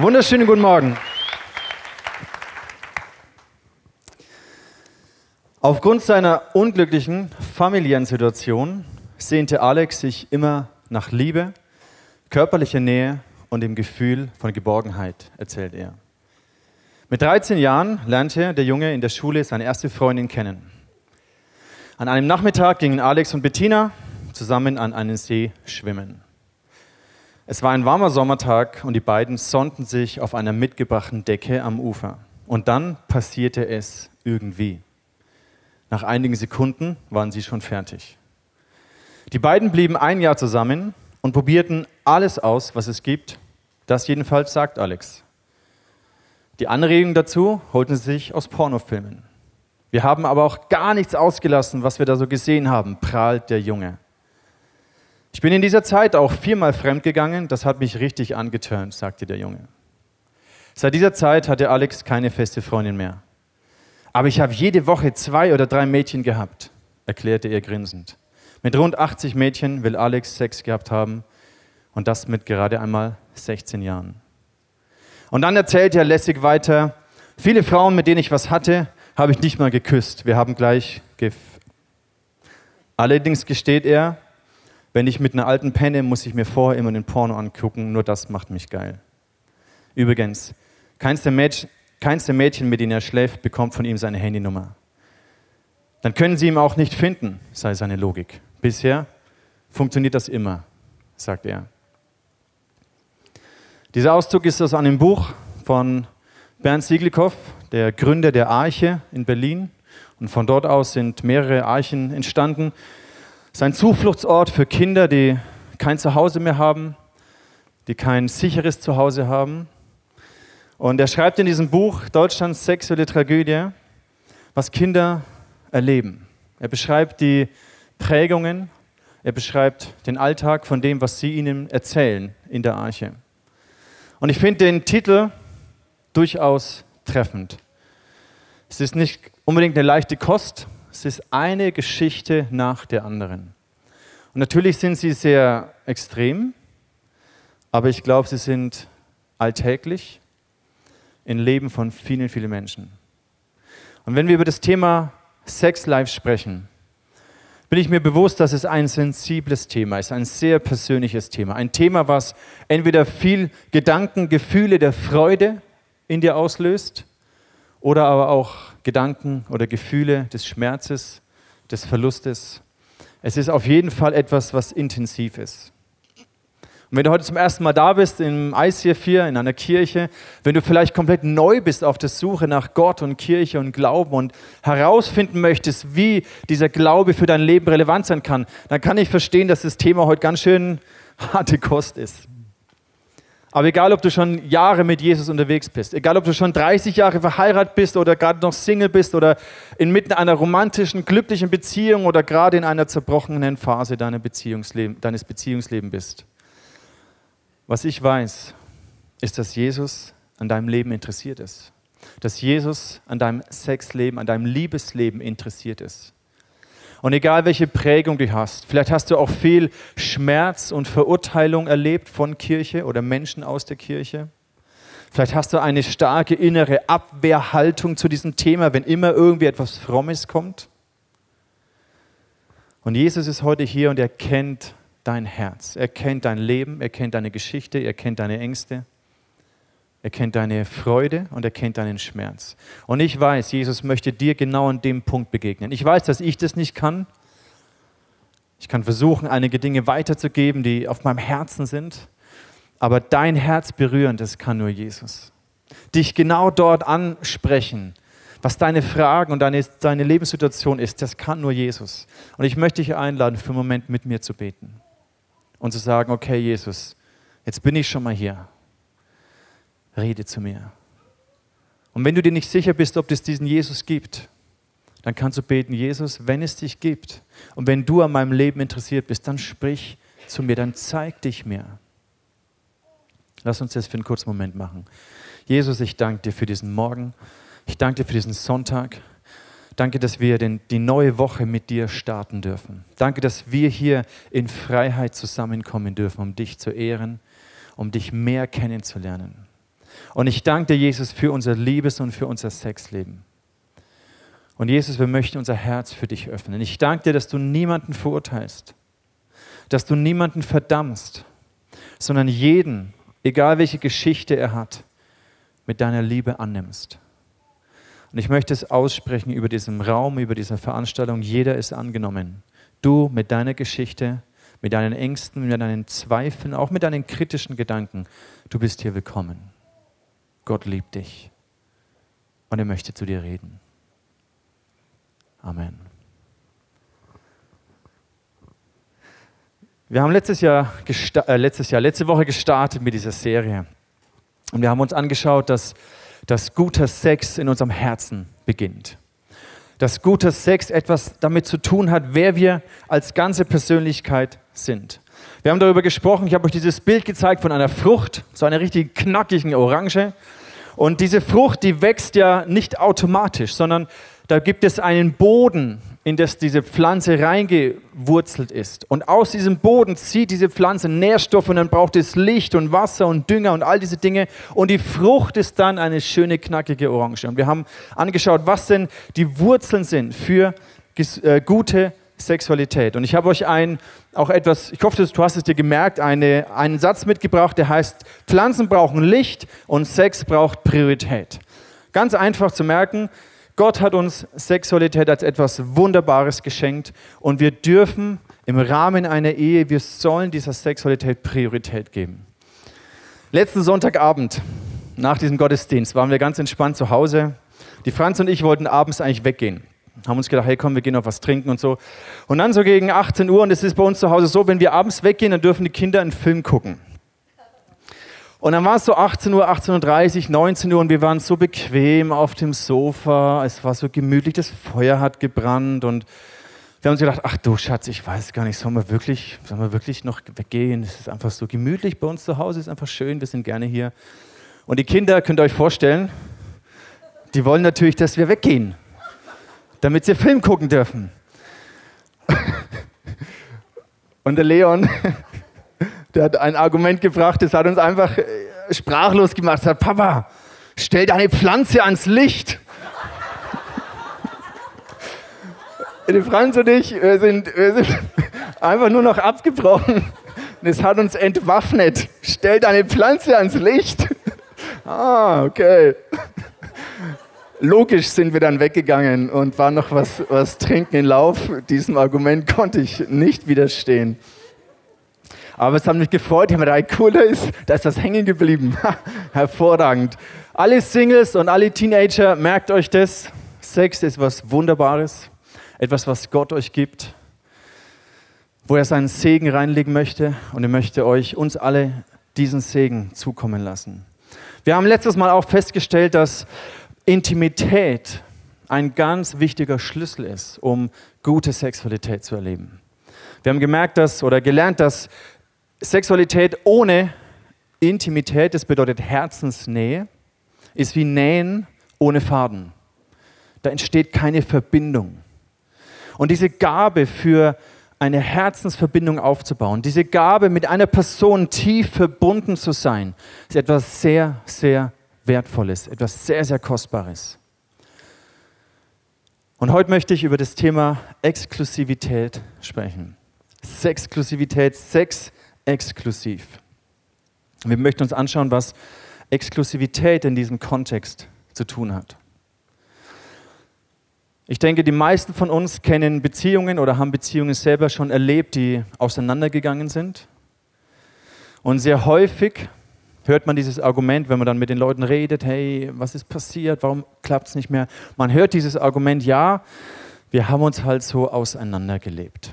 Wunderschönen guten Morgen. Aufgrund seiner unglücklichen familiären Situation sehnte Alex sich immer nach Liebe, körperlicher Nähe und dem Gefühl von Geborgenheit, erzählt er. Mit 13 Jahren lernte der Junge in der Schule seine erste Freundin kennen. An einem Nachmittag gingen Alex und Bettina zusammen an einen See schwimmen. Es war ein warmer Sommertag und die beiden sonnten sich auf einer mitgebrachten Decke am Ufer. Und dann passierte es irgendwie. Nach einigen Sekunden waren sie schon fertig. Die beiden blieben ein Jahr zusammen und probierten alles aus, was es gibt. Das jedenfalls sagt Alex. Die Anregung dazu holten sie sich aus Pornofilmen. Wir haben aber auch gar nichts ausgelassen, was wir da so gesehen haben, prahlt der Junge. Ich bin in dieser Zeit auch viermal fremdgegangen, das hat mich richtig angeturnt, sagte der Junge. Seit dieser Zeit hatte Alex keine feste Freundin mehr. Aber ich habe jede Woche zwei oder drei Mädchen gehabt, erklärte er grinsend. Mit rund 80 Mädchen will Alex Sex gehabt haben und das mit gerade einmal 16 Jahren. Und dann erzählt er lässig weiter, viele Frauen, mit denen ich was hatte, habe ich nicht mal geküsst. Wir haben gleich gef Allerdings gesteht er, wenn ich mit einer alten Penne, muss ich mir vorher immer den Porno angucken, nur das macht mich geil. Übrigens, keins der, Mädchen, keins der Mädchen, mit denen er schläft, bekommt von ihm seine Handynummer. Dann können sie ihn auch nicht finden, sei seine Logik. Bisher funktioniert das immer, sagt er. Dieser Auszug ist aus einem Buch von Bernd Sieglikow, der Gründer der Arche in Berlin. Und von dort aus sind mehrere Archen entstanden. Sein Zufluchtsort für Kinder, die kein Zuhause mehr haben, die kein sicheres Zuhause haben. Und er schreibt in diesem Buch Deutschlands sexuelle Tragödie, was Kinder erleben. Er beschreibt die Prägungen, er beschreibt den Alltag von dem, was sie ihnen erzählen in der Arche. Und ich finde den Titel durchaus treffend. Es ist nicht unbedingt eine leichte Kost, es ist eine Geschichte nach der anderen. Und natürlich sind sie sehr extrem, aber ich glaube, sie sind alltäglich im Leben von vielen, vielen Menschen. Und wenn wir über das Thema Sex Life sprechen, bin ich mir bewusst, dass es ein sensibles Thema ist, ein sehr persönliches Thema. Ein Thema, was entweder viel Gedanken, Gefühle der Freude in dir auslöst oder aber auch Gedanken oder Gefühle des Schmerzes, des Verlustes. Es ist auf jeden Fall etwas, was intensiv ist. Und wenn du heute zum ersten Mal da bist im ICF 4, in einer Kirche, wenn du vielleicht komplett neu bist auf der Suche nach Gott und Kirche und Glauben und herausfinden möchtest, wie dieser Glaube für dein Leben relevant sein kann, dann kann ich verstehen, dass das Thema heute ganz schön harte Kost ist. Aber egal, ob du schon Jahre mit Jesus unterwegs bist, egal, ob du schon 30 Jahre verheiratet bist oder gerade noch Single bist oder inmitten einer romantischen, glücklichen Beziehung oder gerade in einer zerbrochenen Phase deines Beziehungslebens bist. Was ich weiß, ist, dass Jesus an deinem Leben interessiert ist. Dass Jesus an deinem Sexleben, an deinem Liebesleben interessiert ist. Und egal welche Prägung du hast, vielleicht hast du auch viel Schmerz und Verurteilung erlebt von Kirche oder Menschen aus der Kirche. Vielleicht hast du eine starke innere Abwehrhaltung zu diesem Thema, wenn immer irgendwie etwas Frommes kommt. Und Jesus ist heute hier und er kennt dein Herz. Er kennt dein Leben, er kennt deine Geschichte, er kennt deine Ängste. Er kennt deine Freude und er kennt deinen Schmerz. Und ich weiß, Jesus möchte dir genau an dem Punkt begegnen. Ich weiß, dass ich das nicht kann. Ich kann versuchen, einige Dinge weiterzugeben, die auf meinem Herzen sind. Aber dein Herz berühren, das kann nur Jesus. Dich genau dort ansprechen, was deine Fragen und deine, deine Lebenssituation ist, das kann nur Jesus. Und ich möchte dich einladen, für einen Moment mit mir zu beten und zu sagen, okay Jesus, jetzt bin ich schon mal hier rede zu mir. Und wenn du dir nicht sicher bist, ob es diesen Jesus gibt, dann kannst du beten, Jesus, wenn es dich gibt und wenn du an meinem Leben interessiert bist, dann sprich zu mir, dann zeig dich mir. Lass uns das für einen kurzen Moment machen. Jesus, ich danke dir für diesen Morgen. Ich danke dir für diesen Sonntag. Danke, dass wir den, die neue Woche mit dir starten dürfen. Danke, dass wir hier in Freiheit zusammenkommen dürfen, um dich zu ehren, um dich mehr kennenzulernen. Und ich danke dir, Jesus, für unser Liebes- und für unser Sexleben. Und Jesus, wir möchten unser Herz für dich öffnen. Ich danke dir, dass du niemanden verurteilst, dass du niemanden verdammst, sondern jeden, egal welche Geschichte er hat, mit deiner Liebe annimmst. Und ich möchte es aussprechen über diesem Raum, über diese Veranstaltung. Jeder ist angenommen. Du mit deiner Geschichte, mit deinen Ängsten, mit deinen Zweifeln, auch mit deinen kritischen Gedanken. Du bist hier willkommen. Gott liebt dich und er möchte zu dir reden. Amen. Wir haben letztes Jahr, äh, letztes Jahr, letzte Woche gestartet mit dieser Serie. Und wir haben uns angeschaut, dass, dass guter Sex in unserem Herzen beginnt. Dass guter Sex etwas damit zu tun hat, wer wir als ganze Persönlichkeit sind. Wir haben darüber gesprochen, ich habe euch dieses Bild gezeigt von einer Frucht, so einer richtig knackigen Orange. Und diese Frucht, die wächst ja nicht automatisch, sondern da gibt es einen Boden, in das diese Pflanze reingewurzelt ist. Und aus diesem Boden zieht diese Pflanze Nährstoffe und dann braucht es Licht und Wasser und Dünger und all diese Dinge. Und die Frucht ist dann eine schöne, knackige Orange. Und wir haben angeschaut, was denn die Wurzeln sind für äh, gute Sexualität. Und ich habe euch ein, auch etwas, ich hoffe, du hast es dir gemerkt, eine, einen Satz mitgebracht, der heißt, Pflanzen brauchen Licht und Sex braucht Priorität. Ganz einfach zu merken, Gott hat uns Sexualität als etwas Wunderbares geschenkt und wir dürfen im Rahmen einer Ehe, wir sollen dieser Sexualität Priorität geben. Letzten Sonntagabend, nach diesem Gottesdienst, waren wir ganz entspannt zu Hause. Die Franz und ich wollten abends eigentlich weggehen. Haben uns gedacht, hey komm, wir gehen noch was trinken und so. Und dann so gegen 18 Uhr, und es ist bei uns zu Hause so, wenn wir abends weggehen, dann dürfen die Kinder einen Film gucken. Und dann war es so 18 Uhr, 18.30 Uhr, 19 Uhr und wir waren so bequem auf dem Sofa. Es war so gemütlich, das Feuer hat gebrannt und wir haben uns gedacht, ach du Schatz, ich weiß gar nicht, sollen wir wirklich, sollen wir wirklich noch weggehen? Es ist einfach so gemütlich bei uns zu Hause, es ist einfach schön, wir sind gerne hier. Und die Kinder, könnt ihr euch vorstellen, die wollen natürlich, dass wir weggehen, damit sie Film gucken dürfen. Und der Leon, der hat ein Argument gebracht, das hat uns einfach äh, sprachlos gemacht. Er sagt, Papa, stell deine Pflanze ans Licht. Die Franz und ich, wir sind, wir sind einfach nur noch abgebrochen. Das hat uns entwaffnet. Stell deine Pflanze ans Licht. Ah, okay. Logisch sind wir dann weggegangen und waren noch was, was trinken in Lauf. Diesem Argument konnte ich nicht widerstehen. Aber es hat mich gefreut, ich habe gedacht, cool, da ist, da ist das hängen geblieben. Hervorragend. Alle Singles und alle Teenager, merkt euch das. Sex ist was Wunderbares, etwas, was Gott euch gibt, wo er seinen Segen reinlegen möchte und er möchte euch, uns alle, diesen Segen zukommen lassen. Wir haben letztes Mal auch festgestellt, dass Intimität ein ganz wichtiger Schlüssel ist, um gute Sexualität zu erleben. Wir haben gemerkt, dass oder gelernt, dass Sexualität ohne Intimität, das bedeutet Herzensnähe, ist wie Nähen ohne Faden. Da entsteht keine Verbindung. Und diese Gabe für eine Herzensverbindung aufzubauen, diese Gabe mit einer Person tief verbunden zu sein, ist etwas sehr, sehr Wertvolles, etwas sehr, sehr Kostbares. Und heute möchte ich über das Thema Exklusivität sprechen. Sexklusivität, Sex exklusiv. Wir möchten uns anschauen, was Exklusivität in diesem Kontext zu tun hat. Ich denke, die meisten von uns kennen Beziehungen oder haben Beziehungen selber schon erlebt, die auseinandergegangen sind. Und sehr häufig hört man dieses Argument, wenn man dann mit den Leuten redet, hey, was ist passiert, warum klappt es nicht mehr? Man hört dieses Argument, ja, wir haben uns halt so auseinandergelebt.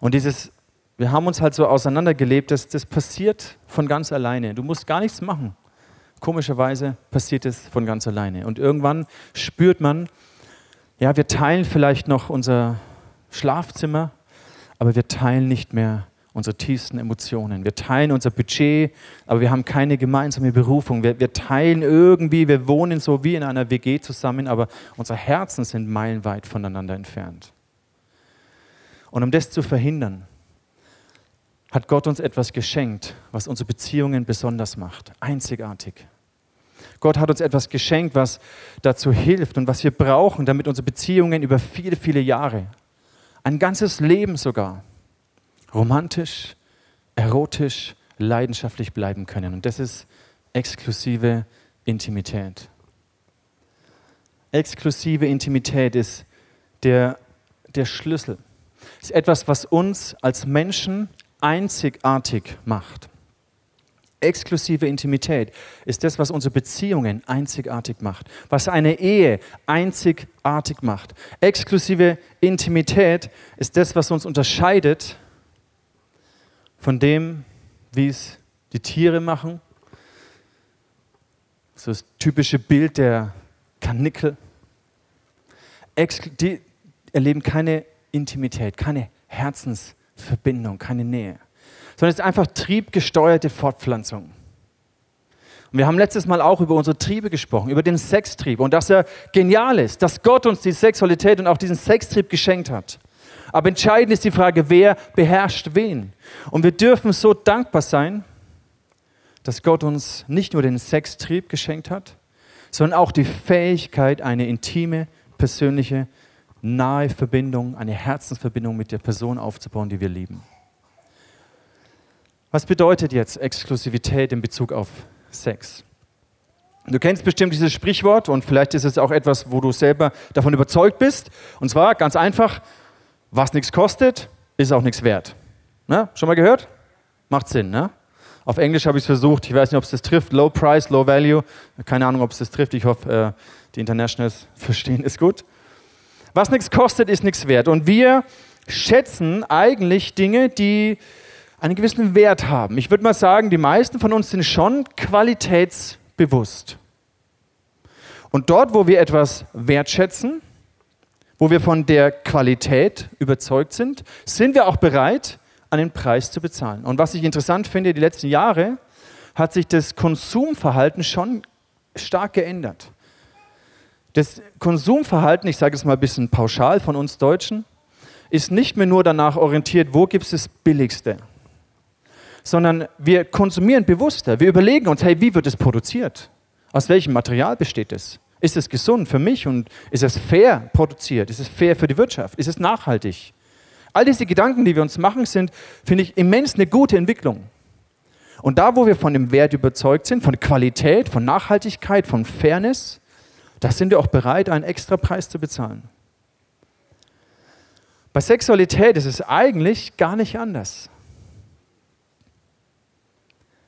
Und dieses wir haben uns halt so auseinandergelebt, dass das passiert von ganz alleine. Du musst gar nichts machen. Komischerweise passiert es von ganz alleine. Und irgendwann spürt man, ja, wir teilen vielleicht noch unser Schlafzimmer, aber wir teilen nicht mehr unsere tiefsten Emotionen. Wir teilen unser Budget, aber wir haben keine gemeinsame Berufung. Wir, wir teilen irgendwie, wir wohnen so wie in einer WG zusammen, aber unsere Herzen sind meilenweit voneinander entfernt. Und um das zu verhindern, hat Gott uns etwas geschenkt, was unsere Beziehungen besonders macht, einzigartig. Gott hat uns etwas geschenkt, was dazu hilft und was wir brauchen, damit unsere Beziehungen über viele, viele Jahre, ein ganzes Leben sogar, romantisch, erotisch, leidenschaftlich bleiben können. Und das ist exklusive Intimität. Exklusive Intimität ist der, der Schlüssel. Ist etwas, was uns als Menschen einzigartig macht. Exklusive Intimität ist das, was unsere Beziehungen einzigartig macht, was eine Ehe einzigartig macht. Exklusive Intimität ist das, was uns unterscheidet von dem, wie es die Tiere machen. So das typische Bild der Kanickel. Die erleben keine Intimität, keine Herzensverbindung, keine Nähe sondern es ist einfach triebgesteuerte Fortpflanzung. Und wir haben letztes Mal auch über unsere Triebe gesprochen, über den Sextrieb und dass er genial ist, dass Gott uns die Sexualität und auch diesen Sextrieb geschenkt hat. Aber entscheidend ist die Frage, wer beherrscht wen. Und wir dürfen so dankbar sein, dass Gott uns nicht nur den Sextrieb geschenkt hat, sondern auch die Fähigkeit, eine intime, persönliche, nahe Verbindung, eine Herzensverbindung mit der Person aufzubauen, die wir lieben. Was bedeutet jetzt Exklusivität in Bezug auf Sex? Du kennst bestimmt dieses Sprichwort und vielleicht ist es auch etwas, wo du selber davon überzeugt bist. Und zwar ganz einfach, was nichts kostet, ist auch nichts wert. Na, schon mal gehört? Macht Sinn, ne? Auf Englisch habe ich es versucht, ich weiß nicht, ob es das trifft. Low Price, Low Value. Keine Ahnung, ob es das trifft. Ich hoffe, äh, die Internationals verstehen es gut. Was nichts kostet, ist nichts wert. Und wir schätzen eigentlich Dinge, die einen gewissen Wert haben. Ich würde mal sagen, die meisten von uns sind schon qualitätsbewusst. Und dort, wo wir etwas wertschätzen, wo wir von der Qualität überzeugt sind, sind wir auch bereit, einen Preis zu bezahlen. Und was ich interessant finde, die letzten Jahre hat sich das Konsumverhalten schon stark geändert. Das Konsumverhalten, ich sage es mal ein bisschen pauschal von uns Deutschen, ist nicht mehr nur danach orientiert, wo gibt es das Billigste, sondern wir konsumieren bewusster. Wir überlegen uns, hey, wie wird es produziert? Aus welchem Material besteht es? Ist es gesund für mich und ist es fair produziert? Ist es fair für die Wirtschaft? Ist es nachhaltig? All diese Gedanken, die wir uns machen, sind, finde ich, immens eine gute Entwicklung. Und da, wo wir von dem Wert überzeugt sind, von Qualität, von Nachhaltigkeit, von Fairness, da sind wir auch bereit, einen extra Preis zu bezahlen. Bei Sexualität ist es eigentlich gar nicht anders.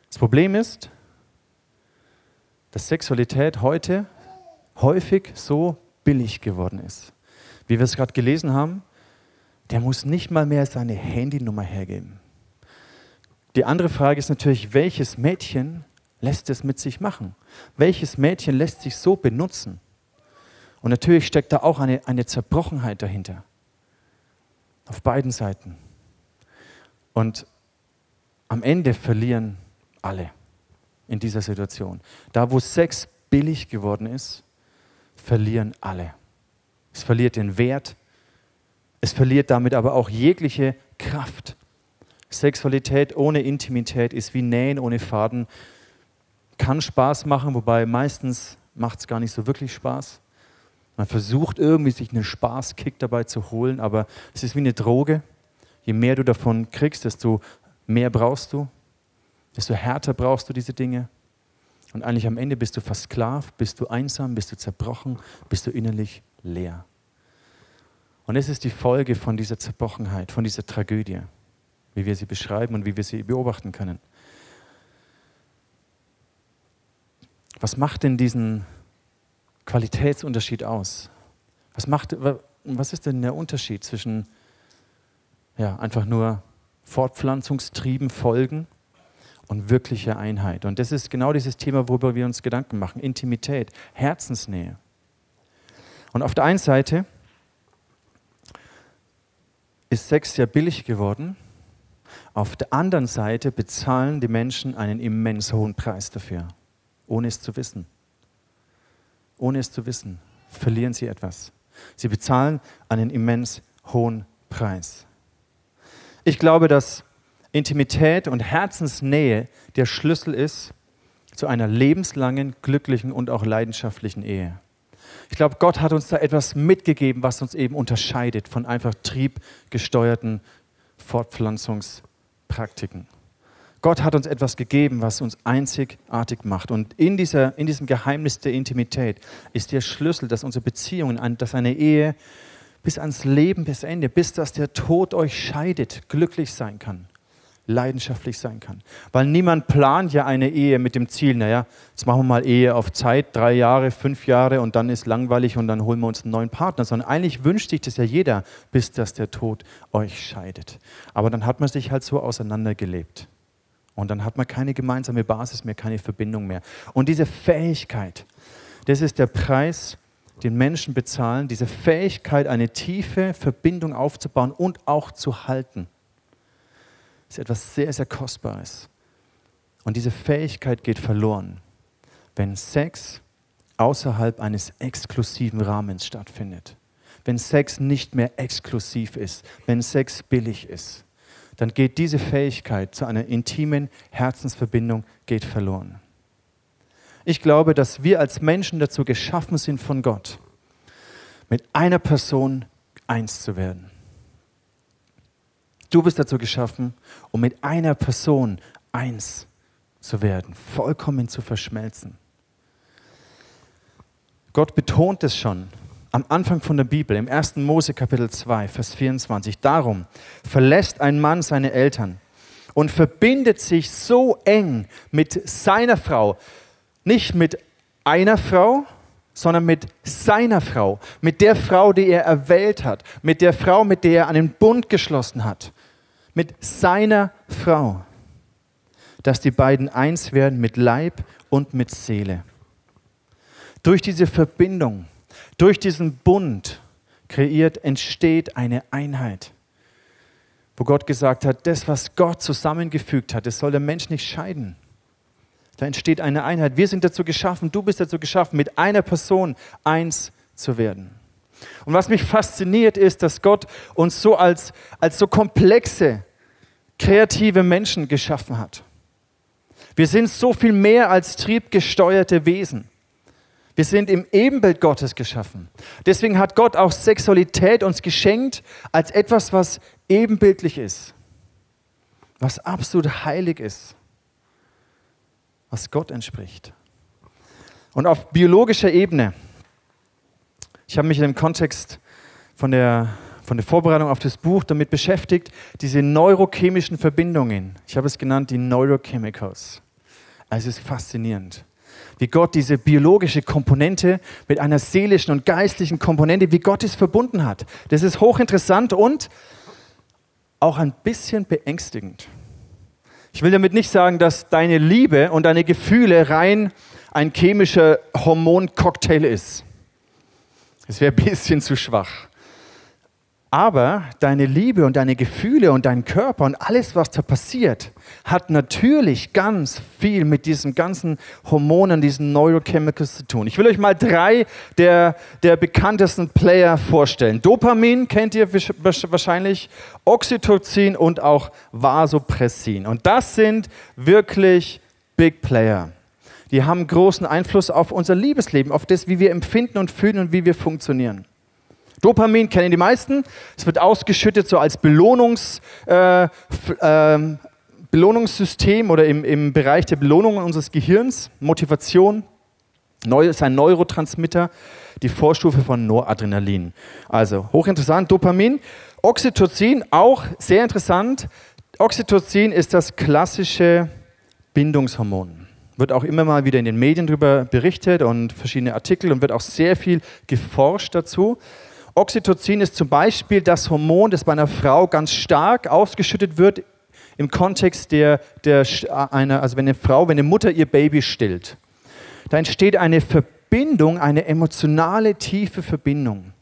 Das Problem ist, dass Sexualität heute häufig so billig geworden ist. Wie wir es gerade gelesen haben, der muss nicht mal mehr seine Handynummer hergeben. Die andere Frage ist natürlich, welches Mädchen lässt es mit sich machen? Welches Mädchen lässt sich so benutzen? Und natürlich steckt da auch eine, eine Zerbrochenheit dahinter. Auf beiden Seiten. Und am Ende verlieren alle in dieser Situation. Da, wo Sex billig geworden ist, verlieren alle. Es verliert den Wert, es verliert damit aber auch jegliche Kraft. Sexualität ohne Intimität ist wie Nähen ohne Faden. Kann Spaß machen, wobei meistens macht es gar nicht so wirklich Spaß. Man versucht irgendwie sich einen Spaßkick dabei zu holen, aber es ist wie eine Droge. Je mehr du davon kriegst, desto mehr brauchst du desto härter brauchst du diese Dinge. Und eigentlich am Ende bist du versklavt, bist du einsam, bist du zerbrochen, bist du innerlich leer. Und es ist die Folge von dieser Zerbrochenheit, von dieser Tragödie, wie wir sie beschreiben und wie wir sie beobachten können. Was macht denn diesen Qualitätsunterschied aus? Was, macht, was ist denn der Unterschied zwischen ja, einfach nur Fortpflanzungstrieben folgen und wirkliche Einheit. Und das ist genau dieses Thema, worüber wir uns Gedanken machen. Intimität, Herzensnähe. Und auf der einen Seite ist Sex sehr billig geworden. Auf der anderen Seite bezahlen die Menschen einen immens hohen Preis dafür, ohne es zu wissen. Ohne es zu wissen, verlieren sie etwas. Sie bezahlen einen immens hohen Preis. Ich glaube, dass Intimität und Herzensnähe der Schlüssel ist zu einer lebenslangen, glücklichen und auch leidenschaftlichen Ehe. Ich glaube, Gott hat uns da etwas mitgegeben, was uns eben unterscheidet von einfach triebgesteuerten Fortpflanzungspraktiken. Gott hat uns etwas gegeben, was uns einzigartig macht. Und in, dieser, in diesem Geheimnis der Intimität ist der Schlüssel, dass unsere Beziehungen, dass eine Ehe bis ans Leben, bis Ende, bis dass der Tod euch scheidet, glücklich sein kann leidenschaftlich sein kann. Weil niemand plant ja eine Ehe mit dem Ziel, naja, jetzt machen wir mal Ehe auf Zeit, drei Jahre, fünf Jahre und dann ist langweilig und dann holen wir uns einen neuen Partner, sondern eigentlich wünscht sich das ja jeder, bis dass der Tod euch scheidet. Aber dann hat man sich halt so auseinandergelebt. Und dann hat man keine gemeinsame Basis mehr, keine Verbindung mehr. Und diese Fähigkeit, das ist der Preis, den Menschen bezahlen, diese Fähigkeit, eine tiefe Verbindung aufzubauen und auch zu halten ist etwas sehr, sehr Kostbares. Und diese Fähigkeit geht verloren, wenn Sex außerhalb eines exklusiven Rahmens stattfindet. Wenn Sex nicht mehr exklusiv ist, wenn Sex billig ist, dann geht diese Fähigkeit zu einer intimen Herzensverbindung geht verloren. Ich glaube, dass wir als Menschen dazu geschaffen sind von Gott, mit einer Person eins zu werden. Du bist dazu geschaffen, um mit einer Person eins zu werden, vollkommen zu verschmelzen. Gott betont es schon am Anfang von der Bibel, im 1. Mose Kapitel 2, Vers 24. Darum verlässt ein Mann seine Eltern und verbindet sich so eng mit seiner Frau, nicht mit einer Frau, sondern mit seiner Frau, mit der Frau, die er erwählt hat, mit der Frau, mit der er einen Bund geschlossen hat mit seiner Frau, dass die beiden eins werden mit Leib und mit Seele. Durch diese Verbindung, durch diesen Bund kreiert, entsteht eine Einheit. Wo Gott gesagt hat, das, was Gott zusammengefügt hat, das soll der Mensch nicht scheiden. Da entsteht eine Einheit. Wir sind dazu geschaffen, du bist dazu geschaffen, mit einer Person eins zu werden. Und was mich fasziniert ist, dass Gott uns so als, als so komplexe, kreative Menschen geschaffen hat. Wir sind so viel mehr als triebgesteuerte Wesen. Wir sind im Ebenbild Gottes geschaffen. Deswegen hat Gott auch Sexualität uns geschenkt als etwas, was ebenbildlich ist, was absolut heilig ist, was Gott entspricht. Und auf biologischer Ebene ich habe mich in dem Kontext von der, von der Vorbereitung auf das Buch damit beschäftigt, diese neurochemischen Verbindungen. Ich habe es genannt die Neurochemicals. Also es ist faszinierend, wie Gott diese biologische Komponente mit einer seelischen und geistlichen Komponente, wie Gott es verbunden hat. Das ist hochinteressant und auch ein bisschen beängstigend. Ich will damit nicht sagen, dass deine Liebe und deine Gefühle rein ein chemischer Hormoncocktail ist. Das wäre ein bisschen zu schwach. Aber deine Liebe und deine Gefühle und dein Körper und alles, was da passiert, hat natürlich ganz viel mit diesen ganzen Hormonen, diesen Neurochemicals zu tun. Ich will euch mal drei der, der bekanntesten Player vorstellen. Dopamin kennt ihr wahrscheinlich, Oxytocin und auch Vasopressin. Und das sind wirklich Big Player die haben großen Einfluss auf unser Liebesleben, auf das, wie wir empfinden und fühlen und wie wir funktionieren. Dopamin kennen die meisten. Es wird ausgeschüttet so als Belohnungs, äh, äh, Belohnungssystem oder im, im Bereich der Belohnung unseres Gehirns. Motivation Neu, ist ein Neurotransmitter, die Vorstufe von Noradrenalin. Also hochinteressant, Dopamin. Oxytocin, auch sehr interessant. Oxytocin ist das klassische Bindungshormon wird auch immer mal wieder in den Medien darüber berichtet und verschiedene Artikel und wird auch sehr viel geforscht dazu. Oxytocin ist zum Beispiel das Hormon, das bei einer Frau ganz stark ausgeschüttet wird im Kontext der, der einer, also wenn eine Frau, wenn eine Mutter ihr Baby stillt. Da entsteht eine Verbindung, eine emotionale, tiefe Verbindung.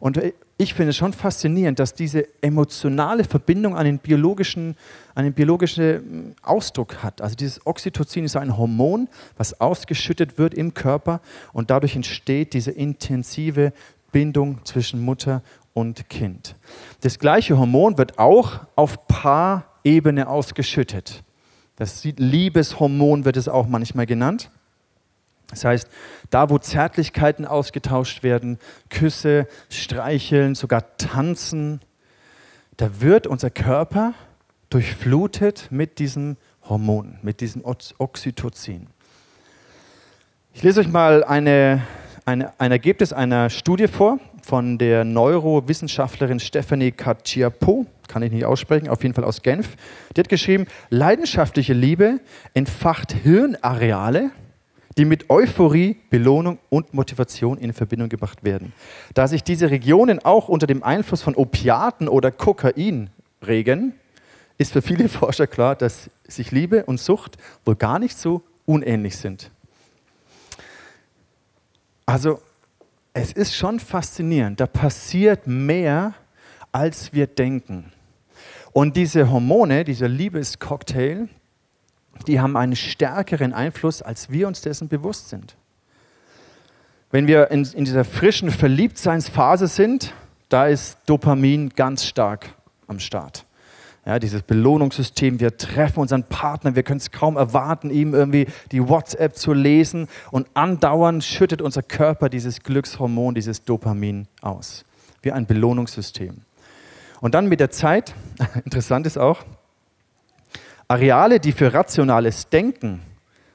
Und ich finde es schon faszinierend, dass diese emotionale Verbindung einen biologischen, einen biologischen hm, Ausdruck hat. Also dieses Oxytocin ist ein Hormon, was ausgeschüttet wird im Körper und dadurch entsteht diese intensive Bindung zwischen Mutter und Kind. Das gleiche Hormon wird auch auf Paar Ebene ausgeschüttet. Das Liebeshormon wird es auch manchmal genannt. Das heißt, da wo Zärtlichkeiten ausgetauscht werden, Küsse, Streicheln, sogar Tanzen, da wird unser Körper durchflutet mit diesem Hormon, mit diesem Oxytocin. Ich lese euch mal eine, eine, ein Ergebnis einer Studie vor von der Neurowissenschaftlerin Stephanie Caciapo, kann ich nicht aussprechen, auf jeden Fall aus Genf. Die hat geschrieben, leidenschaftliche Liebe entfacht Hirnareale, die mit Euphorie, Belohnung und Motivation in Verbindung gebracht werden. Da sich diese Regionen auch unter dem Einfluss von Opiaten oder Kokain regen, ist für viele Forscher klar, dass sich Liebe und Sucht wohl gar nicht so unähnlich sind. Also es ist schon faszinierend, da passiert mehr, als wir denken. Und diese Hormone, dieser Liebescocktail, die haben einen stärkeren Einfluss, als wir uns dessen bewusst sind. Wenn wir in, in dieser frischen Verliebtseinsphase sind, da ist Dopamin ganz stark am Start. Ja, dieses Belohnungssystem, wir treffen unseren Partner, wir können es kaum erwarten, ihm irgendwie die WhatsApp zu lesen und andauernd schüttet unser Körper dieses Glückshormon, dieses Dopamin aus, wie ein Belohnungssystem. Und dann mit der Zeit, interessant ist auch, Areale, die für rationales Denken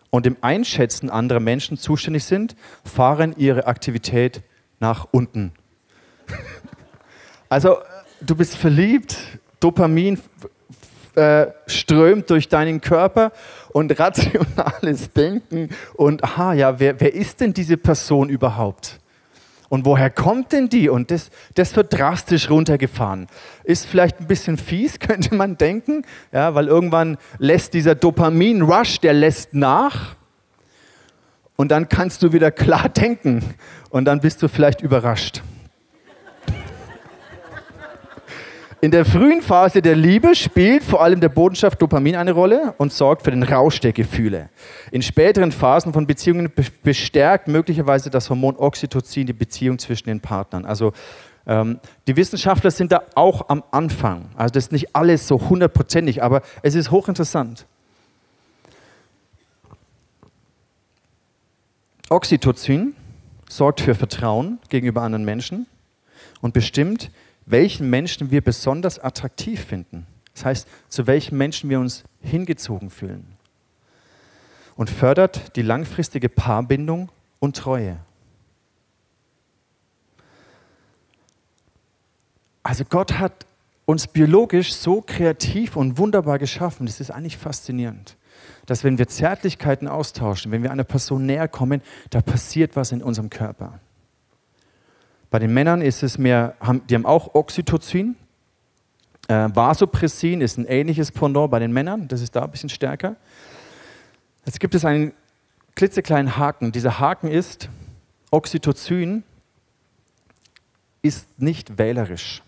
und dem Einschätzen anderer Menschen zuständig sind, fahren ihre Aktivität nach unten. Also du bist verliebt, Dopamin äh, strömt durch deinen Körper und rationales Denken und aha, ja, wer, wer ist denn diese Person überhaupt? Und woher kommt denn die? Und das, das wird drastisch runtergefahren. Ist vielleicht ein bisschen fies, könnte man denken, ja, weil irgendwann lässt dieser Dopamin-Rush, der lässt nach. Und dann kannst du wieder klar denken. Und dann bist du vielleicht überrascht. In der frühen Phase der Liebe spielt vor allem der Bodenstoff Dopamin eine Rolle und sorgt für den Rausch der Gefühle. In späteren Phasen von Beziehungen bestärkt möglicherweise das Hormon Oxytocin die Beziehung zwischen den Partnern. Also ähm, die Wissenschaftler sind da auch am Anfang. Also das ist nicht alles so hundertprozentig, aber es ist hochinteressant. Oxytocin sorgt für Vertrauen gegenüber anderen Menschen und bestimmt, welchen Menschen wir besonders attraktiv finden. Das heißt, zu welchen Menschen wir uns hingezogen fühlen. Und fördert die langfristige Paarbindung und Treue. Also Gott hat uns biologisch so kreativ und wunderbar geschaffen. Das ist eigentlich faszinierend. Dass wenn wir Zärtlichkeiten austauschen, wenn wir einer Person näher kommen, da passiert was in unserem Körper. Bei den Männern ist es mehr, die haben auch Oxytocin. Äh, Vasopressin ist ein ähnliches Pendant bei den Männern, das ist da ein bisschen stärker. Jetzt gibt es einen klitzekleinen Haken. Dieser Haken ist, Oxytocin ist nicht wählerisch.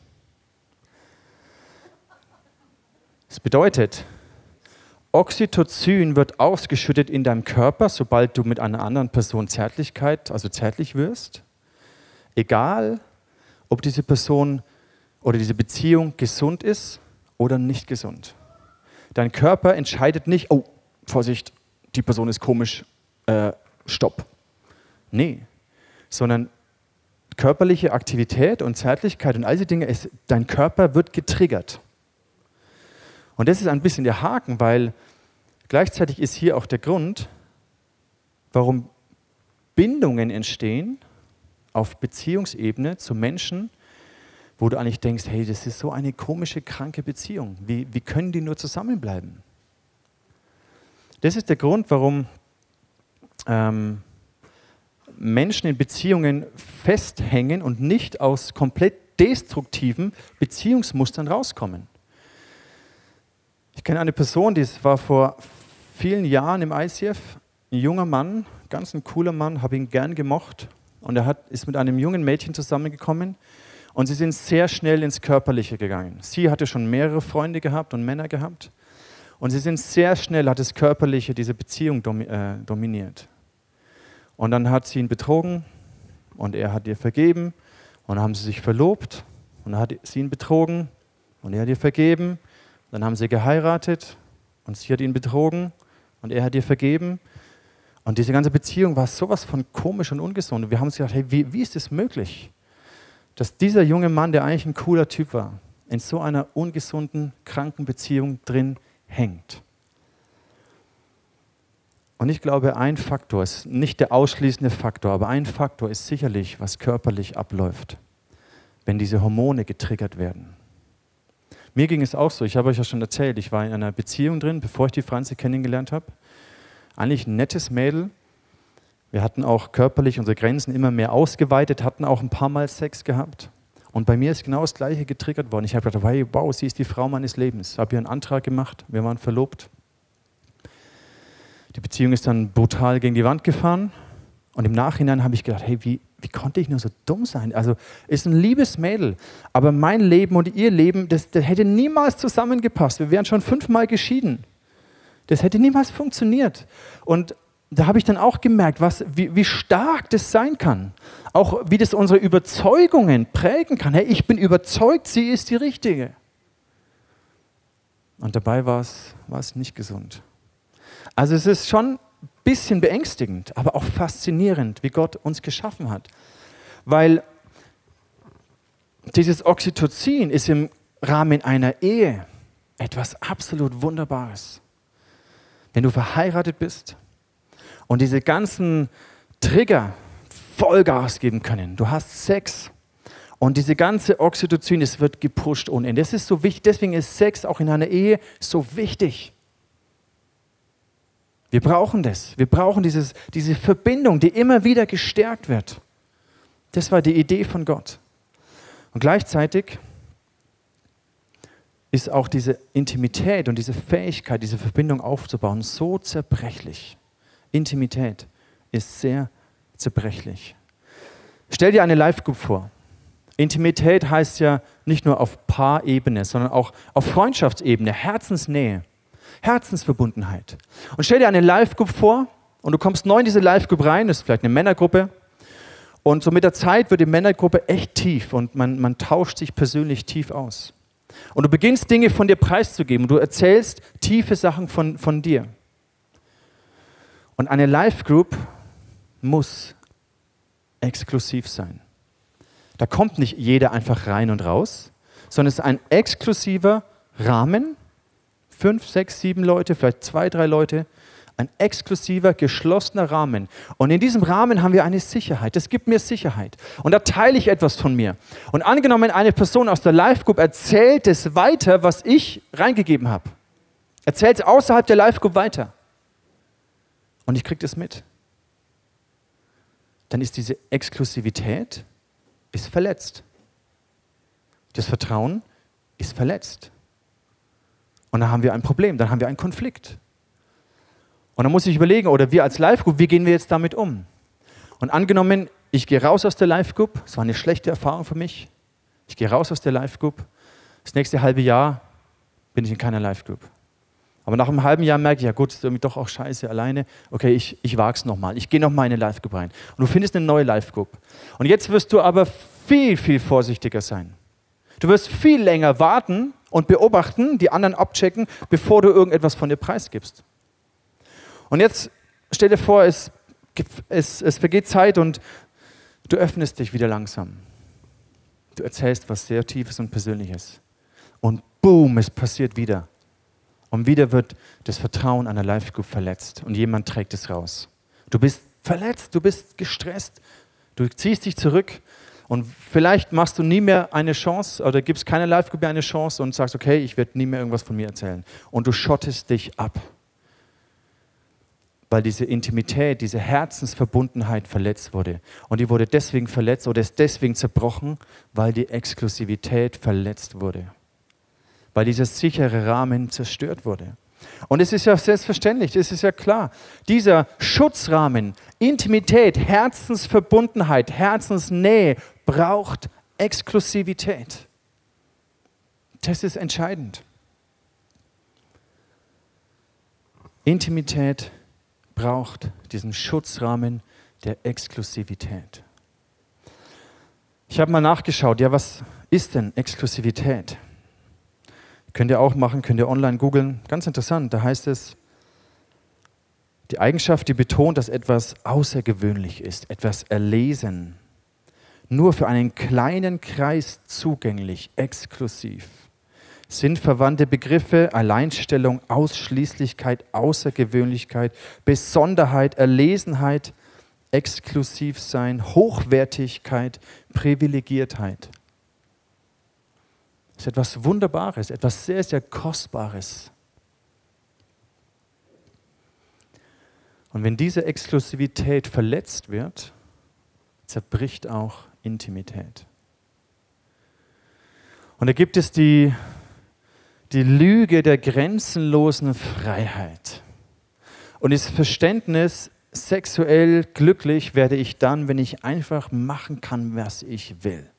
Das bedeutet, Oxytocin wird ausgeschüttet in deinem Körper, sobald du mit einer anderen Person Zärtlichkeit, also zärtlich wirst. Egal, ob diese Person oder diese Beziehung gesund ist oder nicht gesund. Dein Körper entscheidet nicht, oh, Vorsicht, die Person ist komisch, äh, stopp. Nee, sondern körperliche Aktivität und Zärtlichkeit und all diese Dinge, ist, dein Körper wird getriggert. Und das ist ein bisschen der Haken, weil gleichzeitig ist hier auch der Grund, warum Bindungen entstehen auf Beziehungsebene zu Menschen, wo du eigentlich denkst, hey, das ist so eine komische, kranke Beziehung. Wie, wie können die nur zusammenbleiben? Das ist der Grund, warum ähm, Menschen in Beziehungen festhängen und nicht aus komplett destruktiven Beziehungsmustern rauskommen. Ich kenne eine Person, die war vor vielen Jahren im ICF, ein junger Mann, ganz ein cooler Mann, habe ihn gern gemocht und er hat, ist mit einem jungen Mädchen zusammengekommen und sie sind sehr schnell ins Körperliche gegangen. Sie hatte schon mehrere Freunde gehabt und Männer gehabt und sie sind sehr schnell, hat das Körperliche diese Beziehung äh, dominiert. Und dann hat sie ihn betrogen und er hat ihr vergeben und dann haben sie sich verlobt und dann hat sie ihn betrogen und er hat ihr vergeben Dann haben sie geheiratet und sie hat ihn betrogen und er hat ihr vergeben. Und diese ganze Beziehung war sowas von komisch und ungesund. Und wir haben uns gedacht, hey, wie, wie ist das möglich, dass dieser junge Mann, der eigentlich ein cooler Typ war, in so einer ungesunden, kranken Beziehung drin hängt? Und ich glaube, ein Faktor ist nicht der ausschließende Faktor, aber ein Faktor ist sicherlich, was körperlich abläuft, wenn diese Hormone getriggert werden. Mir ging es auch so, ich habe euch ja schon erzählt, ich war in einer Beziehung drin, bevor ich die Franzi kennengelernt habe. Eigentlich ein nettes Mädel. Wir hatten auch körperlich unsere Grenzen immer mehr ausgeweitet, hatten auch ein paar Mal Sex gehabt. Und bei mir ist genau das Gleiche getriggert worden. Ich habe gedacht, wow, sie ist die Frau meines Lebens. Ich habe ihr einen Antrag gemacht, wir waren verlobt. Die Beziehung ist dann brutal gegen die Wand gefahren. Und im Nachhinein habe ich gedacht, hey, wie, wie konnte ich nur so dumm sein? Also ist ein liebes Mädel, aber mein Leben und ihr Leben, das, das hätte niemals zusammengepasst. Wir wären schon fünfmal geschieden. Das hätte niemals funktioniert. Und da habe ich dann auch gemerkt, was, wie, wie stark das sein kann. Auch wie das unsere Überzeugungen prägen kann. Hey, ich bin überzeugt, sie ist die Richtige. Und dabei war es, war es nicht gesund. Also es ist schon ein bisschen beängstigend, aber auch faszinierend, wie Gott uns geschaffen hat. Weil dieses Oxytocin ist im Rahmen einer Ehe etwas absolut Wunderbares. Wenn du verheiratet bist und diese ganzen Trigger Vollgas geben können, du hast Sex und diese ganze Oxytocin, es wird gepusht ohne Ende. Das ist so wichtig, deswegen ist Sex auch in einer Ehe so wichtig. Wir brauchen das. Wir brauchen dieses, diese Verbindung, die immer wieder gestärkt wird. Das war die Idee von Gott. Und gleichzeitig ist auch diese Intimität und diese Fähigkeit, diese Verbindung aufzubauen, so zerbrechlich. Intimität ist sehr zerbrechlich. Stell dir eine Live-Group vor. Intimität heißt ja nicht nur auf Paarebene, sondern auch auf Freundschaftsebene, Herzensnähe. Herzensverbundenheit. Und stell dir eine Live-Group vor und du kommst neu in diese Live-Group rein, das ist vielleicht eine Männergruppe. Und so mit der Zeit wird die Männergruppe echt tief und man, man tauscht sich persönlich tief aus. Und du beginnst Dinge von dir preiszugeben. Du erzählst tiefe Sachen von, von dir. Und eine Live-Group muss exklusiv sein. Da kommt nicht jeder einfach rein und raus, sondern es ist ein exklusiver Rahmen, fünf, sechs, sieben Leute, vielleicht zwei, drei Leute. Ein exklusiver, geschlossener Rahmen. Und in diesem Rahmen haben wir eine Sicherheit. Das gibt mir Sicherheit. Und da teile ich etwas von mir. Und angenommen, eine Person aus der Live-Group erzählt es weiter, was ich reingegeben habe. Erzählt es außerhalb der Live-Group weiter. Und ich kriege das mit. Dann ist diese Exklusivität ist verletzt. Das Vertrauen ist verletzt. Und dann haben wir ein Problem, dann haben wir einen Konflikt. Und dann muss ich überlegen, oder wir als Live-Group, wie gehen wir jetzt damit um? Und angenommen, ich gehe raus aus der Live-Group, es war eine schlechte Erfahrung für mich, ich gehe raus aus der Live-Group, das nächste halbe Jahr bin ich in keiner Live-Group. Aber nach einem halben Jahr merke ich, ja gut, ist irgendwie doch auch scheiße alleine. Okay, ich, ich wage es nochmal. Ich gehe nochmal in eine Live-Group rein. Und du findest eine neue Live-Group. Und jetzt wirst du aber viel, viel vorsichtiger sein. Du wirst viel länger warten und beobachten, die anderen abchecken, bevor du irgendetwas von dir preisgibst. Und jetzt stell dir vor, es, es, es vergeht Zeit und du öffnest dich wieder langsam. Du erzählst was sehr Tiefes und Persönliches. Und boom, es passiert wieder. Und wieder wird das Vertrauen einer Live-Group verletzt und jemand trägt es raus. Du bist verletzt, du bist gestresst, du ziehst dich zurück und vielleicht machst du nie mehr eine Chance oder gibst keiner Live-Gruppe eine Chance und sagst, okay, ich werde nie mehr irgendwas von mir erzählen. Und du schottest dich ab. Weil diese Intimität, diese Herzensverbundenheit verletzt wurde. Und die wurde deswegen verletzt oder ist deswegen zerbrochen, weil die Exklusivität verletzt wurde. Weil dieser sichere Rahmen zerstört wurde. Und es ist ja selbstverständlich, es ist ja klar, dieser Schutzrahmen, Intimität, Herzensverbundenheit, Herzensnähe braucht Exklusivität. Das ist entscheidend. Intimität braucht diesen Schutzrahmen der Exklusivität. Ich habe mal nachgeschaut, ja, was ist denn Exklusivität? Könnt ihr auch machen, könnt ihr online googeln. Ganz interessant, da heißt es, die Eigenschaft, die betont, dass etwas außergewöhnlich ist, etwas erlesen, nur für einen kleinen Kreis zugänglich, exklusiv. Sind verwandte Begriffe Alleinstellung, Ausschließlichkeit, Außergewöhnlichkeit, Besonderheit, Erlesenheit, Exklusivsein, Hochwertigkeit, Privilegiertheit. Das ist etwas Wunderbares, etwas sehr, sehr Kostbares. Und wenn diese Exklusivität verletzt wird, zerbricht auch Intimität. Und da gibt es die, die Lüge der grenzenlosen Freiheit. Und das Verständnis, sexuell glücklich werde ich dann, wenn ich einfach machen kann, was ich will.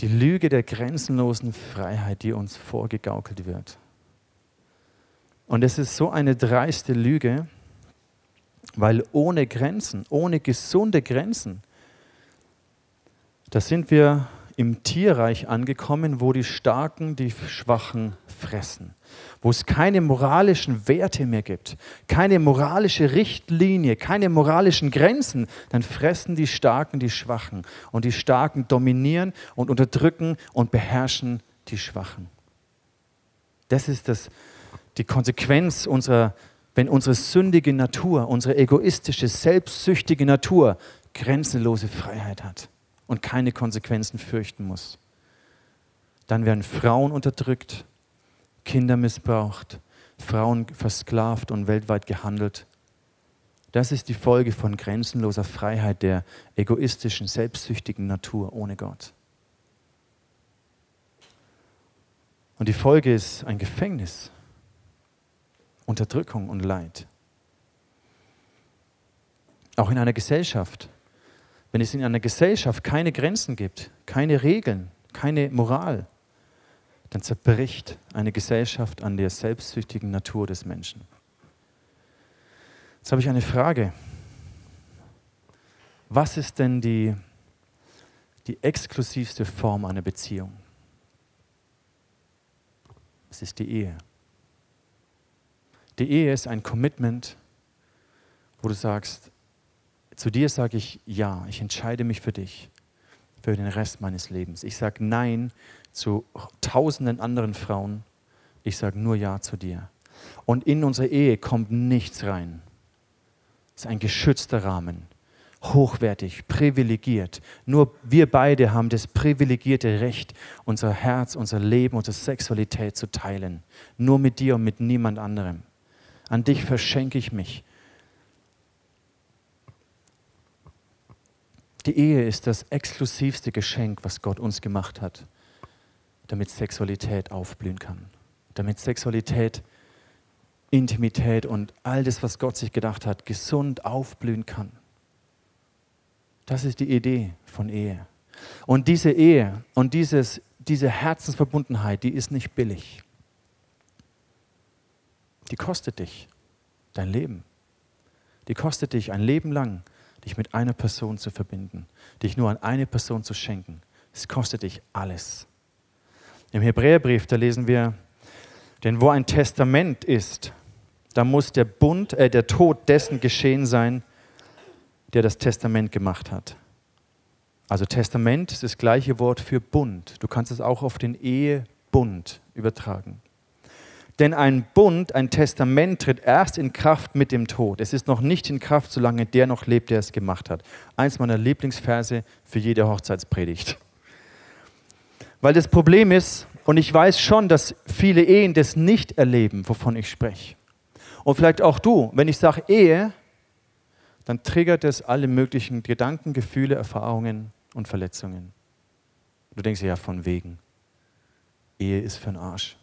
Die Lüge der grenzenlosen Freiheit, die uns vorgegaukelt wird. Und es ist so eine dreiste Lüge, weil ohne Grenzen, ohne gesunde Grenzen, da sind wir im Tierreich angekommen, wo die Starken die Schwachen fressen, wo es keine moralischen Werte mehr gibt, keine moralische Richtlinie, keine moralischen Grenzen, dann fressen die Starken die Schwachen. Und die Starken dominieren und unterdrücken und beherrschen die Schwachen. Das ist das, die Konsequenz unserer, wenn unsere sündige Natur, unsere egoistische, selbstsüchtige Natur grenzenlose Freiheit hat und keine Konsequenzen fürchten muss. Dann werden Frauen unterdrückt, Kinder missbraucht, Frauen versklavt und weltweit gehandelt. Das ist die Folge von grenzenloser Freiheit der egoistischen, selbstsüchtigen Natur ohne Gott. Und die Folge ist ein Gefängnis, Unterdrückung und Leid. Auch in einer Gesellschaft. Wenn es in einer Gesellschaft keine Grenzen gibt, keine Regeln, keine Moral, dann zerbricht eine Gesellschaft an der selbstsüchtigen Natur des Menschen. Jetzt habe ich eine Frage. Was ist denn die, die exklusivste Form einer Beziehung? Es ist die Ehe. Die Ehe ist ein Commitment, wo du sagst, zu dir sage ich ja, ich entscheide mich für dich, für den Rest meines Lebens. Ich sage nein zu tausenden anderen Frauen, ich sage nur ja zu dir. Und in unsere Ehe kommt nichts rein. Es ist ein geschützter Rahmen, hochwertig, privilegiert. Nur wir beide haben das privilegierte Recht, unser Herz, unser Leben, unsere Sexualität zu teilen. Nur mit dir und mit niemand anderem. An dich verschenke ich mich. Die Ehe ist das exklusivste Geschenk, was Gott uns gemacht hat, damit Sexualität aufblühen kann. Damit Sexualität, Intimität und all das, was Gott sich gedacht hat, gesund aufblühen kann. Das ist die Idee von Ehe. Und diese Ehe und dieses, diese Herzensverbundenheit, die ist nicht billig. Die kostet dich dein Leben. Die kostet dich ein Leben lang, dich mit einer Person zu verbinden, dich nur an eine Person zu schenken. Es kostet dich alles. Im Hebräerbrief, da lesen wir, denn wo ein Testament ist, da muss der Bund, äh, der Tod dessen geschehen sein, der das Testament gemacht hat. Also Testament ist das gleiche Wort für Bund. Du kannst es auch auf den Ehebund übertragen. Denn ein Bund, ein Testament tritt erst in Kraft mit dem Tod. Es ist noch nicht in Kraft, solange der noch lebt, der es gemacht hat. Eins meiner Lieblingsverse für jede Hochzeitspredigt. Weil das Problem ist, und ich weiß schon, dass viele Ehen das nicht erleben, wovon ich spreche. Und vielleicht auch du, wenn ich sage Ehe, dann triggert es alle möglichen Gedanken, Gefühle, Erfahrungen und Verletzungen. Du denkst ja von wegen. Ehe ist für den Arsch.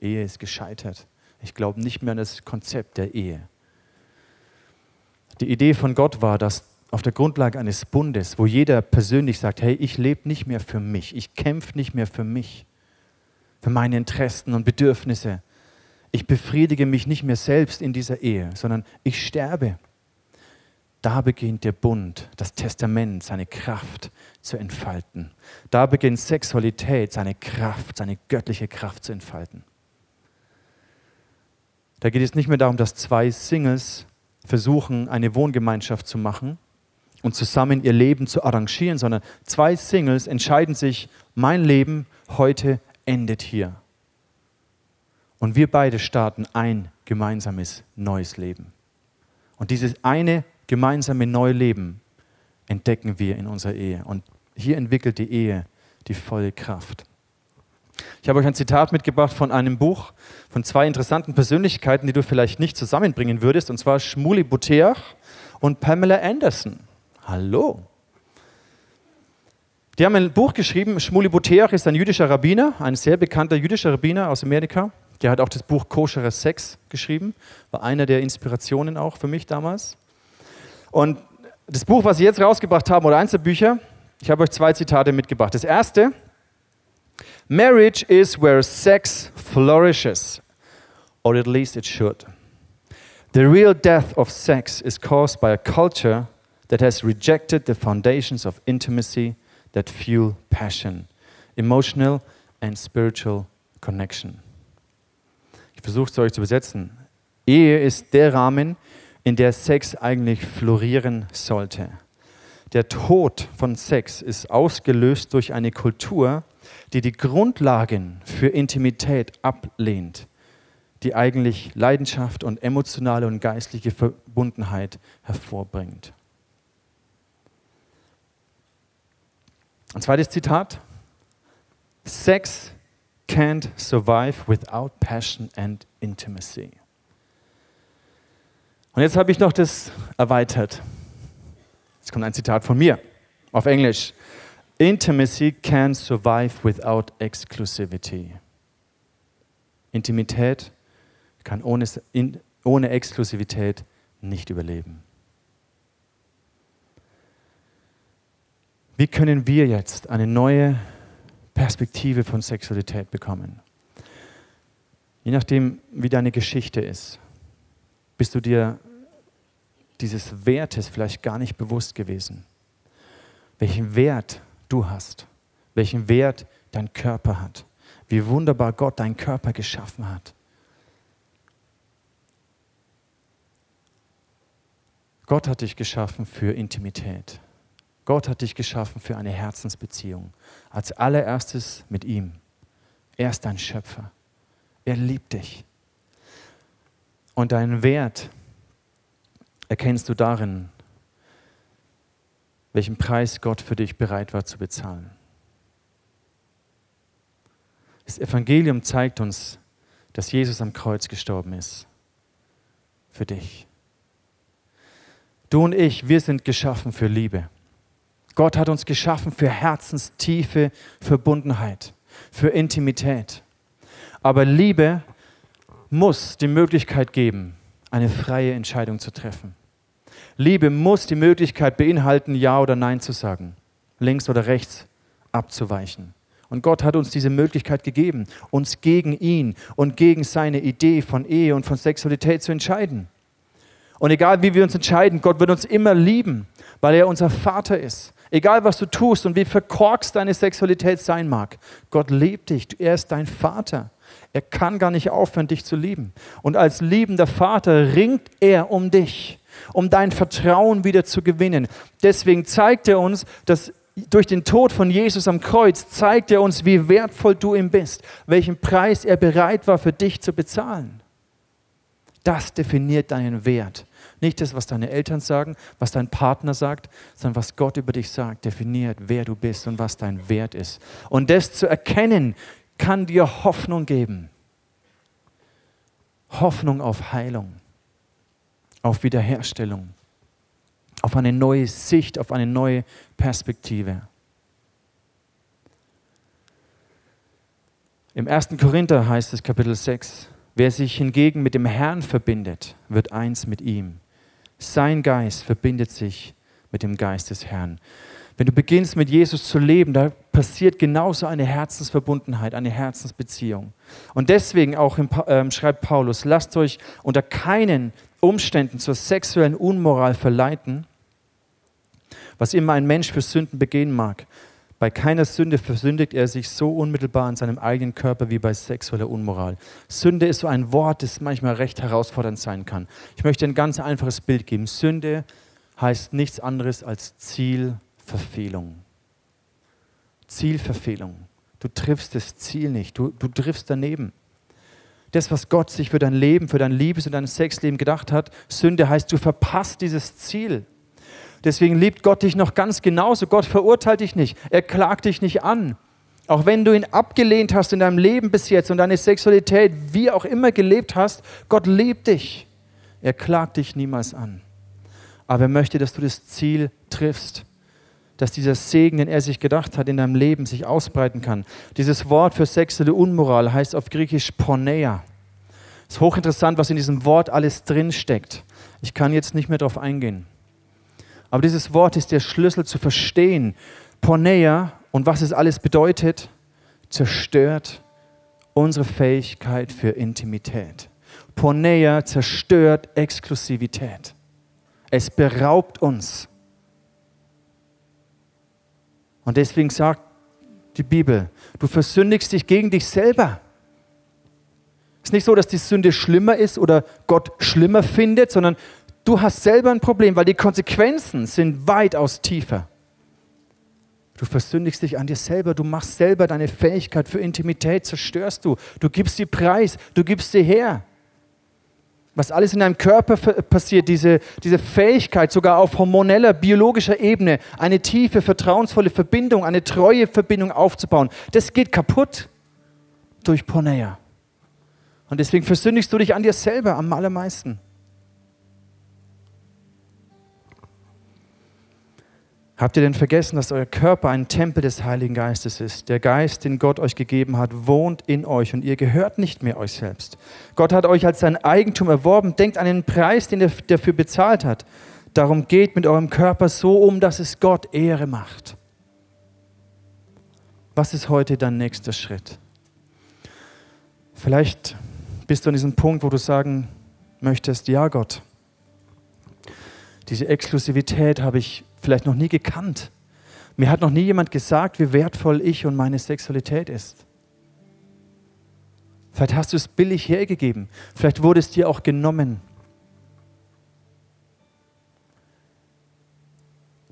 Ehe ist gescheitert. Ich glaube nicht mehr an das Konzept der Ehe. Die Idee von Gott war, dass auf der Grundlage eines Bundes, wo jeder persönlich sagt, hey, ich lebe nicht mehr für mich, ich kämpfe nicht mehr für mich, für meine Interessen und Bedürfnisse. Ich befriedige mich nicht mehr selbst in dieser Ehe, sondern ich sterbe. da beginnt der Bund, das Testament, seine Kraft zu entfalten. Da beginnt Sexualität, seine Kraft, seine göttliche Kraft zu entfalten. Da geht es nicht mehr darum, dass zwei Singles versuchen, eine Wohngemeinschaft zu machen und zusammen ihr Leben zu arrangieren, sondern zwei Singles entscheiden sich, mein Leben heute endet hier. Und wir beide starten ein gemeinsames neues Leben. Und dieses eine gemeinsame neue Leben entdecken wir in unserer Ehe. Und hier entwickelt die Ehe die volle Kraft. Ich habe euch ein Zitat mitgebracht von einem Buch von zwei interessanten Persönlichkeiten, die du vielleicht nicht zusammenbringen würdest, und zwar Schmuli Buteach und Pamela Anderson. Hallo. Die haben ein Buch geschrieben. Schmuli Buteach ist ein jüdischer Rabbiner, ein sehr bekannter jüdischer Rabbiner aus Amerika. Der hat auch das Buch Koscherer Sex geschrieben, war einer der Inspirationen auch für mich damals. Und das Buch, was sie jetzt rausgebracht haben, oder eins der Bücher, ich habe euch zwei Zitate mitgebracht. Das erste, Marriage is where sex flourishes, or at least it should. The real death of sex is caused by a culture that has rejected the foundations of intimacy that fuel passion, emotional and spiritual connection. Ich versuche es euch zu übersetzen. Ehe ist der Rahmen, in der Sex eigentlich florieren sollte. Der Tod von Sex ist ausgelöst durch eine Kultur, die die Grundlagen für Intimität ablehnt, die eigentlich Leidenschaft und emotionale und geistliche Verbundenheit hervorbringt. Ein zweites Zitat. Sex can't survive without passion and intimacy. Und jetzt habe ich noch das erweitert. Jetzt kommt ein Zitat von mir auf Englisch. Intimacy can survive without exclusivity. Intimität kann ohne, ohne Exklusivität nicht überleben. Wie können wir jetzt eine neue Perspektive von Sexualität bekommen? Je nachdem, wie deine Geschichte ist, bist du dir dieses Wertes vielleicht gar nicht bewusst gewesen. Welchen Wert du hast, welchen Wert dein Körper hat, wie wunderbar Gott deinen Körper geschaffen hat. Gott hat dich geschaffen für Intimität. Gott hat dich geschaffen für eine Herzensbeziehung. Als allererstes mit ihm. Er ist dein Schöpfer. Er liebt dich. Und deinen Wert erkennst du darin, welchen Preis Gott für dich bereit war zu bezahlen. Das Evangelium zeigt uns, dass Jesus am Kreuz gestorben ist. Für dich. Du und ich, wir sind geschaffen für Liebe. Gott hat uns geschaffen für herzenstiefe Verbundenheit, für Intimität. Aber Liebe muss die Möglichkeit geben, eine freie Entscheidung zu treffen. Liebe muss die Möglichkeit beinhalten, Ja oder Nein zu sagen, links oder rechts abzuweichen. Und Gott hat uns diese Möglichkeit gegeben, uns gegen ihn und gegen seine Idee von Ehe und von Sexualität zu entscheiden. Und egal wie wir uns entscheiden, Gott wird uns immer lieben, weil er unser Vater ist. Egal was du tust und wie verkorkst deine Sexualität sein mag, Gott liebt dich, er ist dein Vater. Er kann gar nicht aufhören, dich zu lieben. Und als liebender Vater ringt er um dich um dein Vertrauen wieder zu gewinnen. Deswegen zeigt er uns, dass durch den Tod von Jesus am Kreuz zeigt er uns, wie wertvoll du ihm bist, welchen Preis er bereit war für dich zu bezahlen. Das definiert deinen Wert. Nicht das, was deine Eltern sagen, was dein Partner sagt, sondern was Gott über dich sagt, definiert, wer du bist und was dein Wert ist. Und das zu erkennen, kann dir Hoffnung geben. Hoffnung auf Heilung auf Wiederherstellung, auf eine neue Sicht, auf eine neue Perspektive. Im 1. Korinther heißt es Kapitel 6, wer sich hingegen mit dem Herrn verbindet, wird eins mit ihm. Sein Geist verbindet sich mit dem Geist des Herrn. Wenn du beginnst mit Jesus zu leben, da passiert genauso eine Herzensverbundenheit, eine Herzensbeziehung. Und deswegen auch im, äh, schreibt Paulus, lasst euch unter keinen Umständen zur sexuellen Unmoral verleiten, Was immer ein Mensch für Sünden begehen mag, bei keiner Sünde versündigt er sich so unmittelbar an seinem eigenen Körper wie bei sexueller Unmoral. Sünde ist so ein Wort, das manchmal recht herausfordernd sein kann. Ich möchte ein ganz einfaches Bild geben. Sünde heißt nichts anderes als Zielverfehlung. Zielverfehlung. Du triffst das Ziel nicht, du, du triffst daneben. Das, was Gott sich für dein Leben, für dein Liebes- und dein Sexleben gedacht hat, Sünde heißt, du verpasst dieses Ziel. Deswegen liebt Gott dich noch ganz genauso. Gott verurteilt dich nicht. Er klagt dich nicht an. Auch wenn du ihn abgelehnt hast in deinem Leben bis jetzt und deine Sexualität wie auch immer gelebt hast, Gott liebt dich. Er klagt dich niemals an. Aber er möchte, dass du das Ziel triffst, dass dieser Segen, den er sich gedacht hat, in deinem Leben sich ausbreiten kann. Dieses Wort für sexuelle Unmoral heißt auf Griechisch Porneia. Es ist hochinteressant, was in diesem Wort alles drinsteckt. Ich kann jetzt nicht mehr darauf eingehen. Aber dieses Wort ist der Schlüssel zu verstehen. Porneia und was es alles bedeutet, zerstört unsere Fähigkeit für Intimität. Porneia zerstört Exklusivität. Es beraubt uns. Und deswegen sagt die Bibel, du versündigst dich gegen dich selber. Es ist nicht so, dass die Sünde schlimmer ist oder Gott schlimmer findet, sondern Du hast selber ein Problem, weil die Konsequenzen sind weitaus tiefer. Du versündigst dich an dir selber, du machst selber deine Fähigkeit für Intimität, zerstörst du. Du gibst sie preis, du gibst sie her. Was alles in deinem Körper passiert, diese, diese Fähigkeit, sogar auf hormoneller, biologischer Ebene, eine tiefe, vertrauensvolle Verbindung, eine treue Verbindung aufzubauen, das geht kaputt durch Porneia. Und deswegen versündigst du dich an dir selber am allermeisten. Habt ihr denn vergessen, dass euer Körper ein Tempel des Heiligen Geistes ist? Der Geist, den Gott euch gegeben hat, wohnt in euch und ihr gehört nicht mehr euch selbst. Gott hat euch als sein Eigentum erworben. Denkt an den Preis, den er dafür bezahlt hat. Darum geht mit eurem Körper so um, dass es Gott Ehre macht. Was ist heute dein nächster Schritt? Vielleicht bist du an diesem Punkt, wo du sagen möchtest, ja Gott, diese Exklusivität habe ich vielleicht noch nie gekannt. Mir hat noch nie jemand gesagt, wie wertvoll ich und meine Sexualität ist. Vielleicht hast du es billig hergegeben. Vielleicht wurde es dir auch genommen.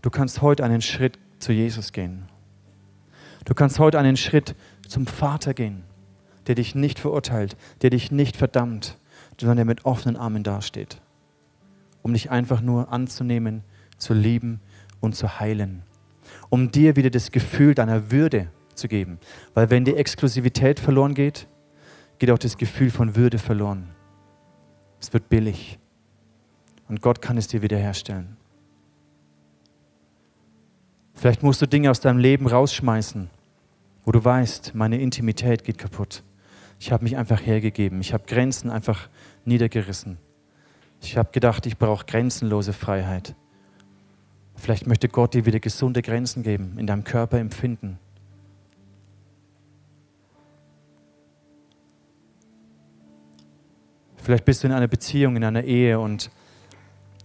Du kannst heute einen Schritt zu Jesus gehen. Du kannst heute einen Schritt zum Vater gehen, der dich nicht verurteilt, der dich nicht verdammt, sondern der mit offenen Armen dasteht um dich einfach nur anzunehmen, zu lieben und zu heilen. Um dir wieder das Gefühl deiner Würde zu geben. Weil wenn die Exklusivität verloren geht, geht auch das Gefühl von Würde verloren. Es wird billig. Und Gott kann es dir wiederherstellen. Vielleicht musst du Dinge aus deinem Leben rausschmeißen, wo du weißt, meine Intimität geht kaputt. Ich habe mich einfach hergegeben. Ich habe Grenzen einfach niedergerissen. Ich habe gedacht, ich brauche grenzenlose Freiheit. Vielleicht möchte Gott dir wieder gesunde Grenzen geben, in deinem Körper empfinden. Vielleicht bist du in einer Beziehung, in einer Ehe und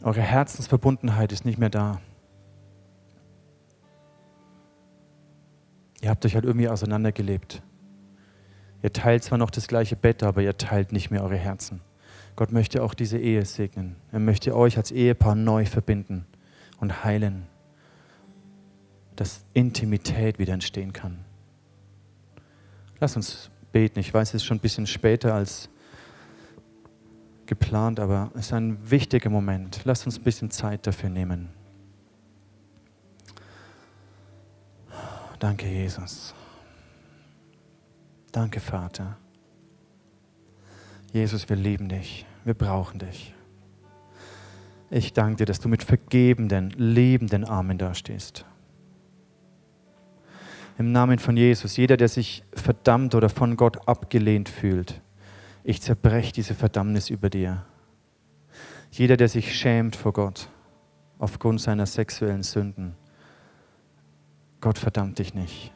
eure Herzensverbundenheit ist nicht mehr da. Ihr habt euch halt irgendwie auseinandergelebt. Ihr teilt zwar noch das gleiche Bett, aber ihr teilt nicht mehr eure Herzen. Gott möchte auch diese Ehe segnen. Er möchte euch als Ehepaar neu verbinden und heilen, dass Intimität wieder entstehen kann. Lass uns beten. Ich weiß, es ist schon ein bisschen später als geplant, aber es ist ein wichtiger Moment. Lass uns ein bisschen Zeit dafür nehmen. Danke, Jesus. Danke, Vater. Jesus, wir lieben dich. Wir brauchen dich. Ich danke dir, dass du mit vergebenden, liebenden Armen dastehst. Im Namen von Jesus, jeder, der sich verdammt oder von Gott abgelehnt fühlt, ich zerbreche diese Verdammnis über dir. Jeder, der sich schämt vor Gott aufgrund seiner sexuellen Sünden, Gott verdammt dich nicht.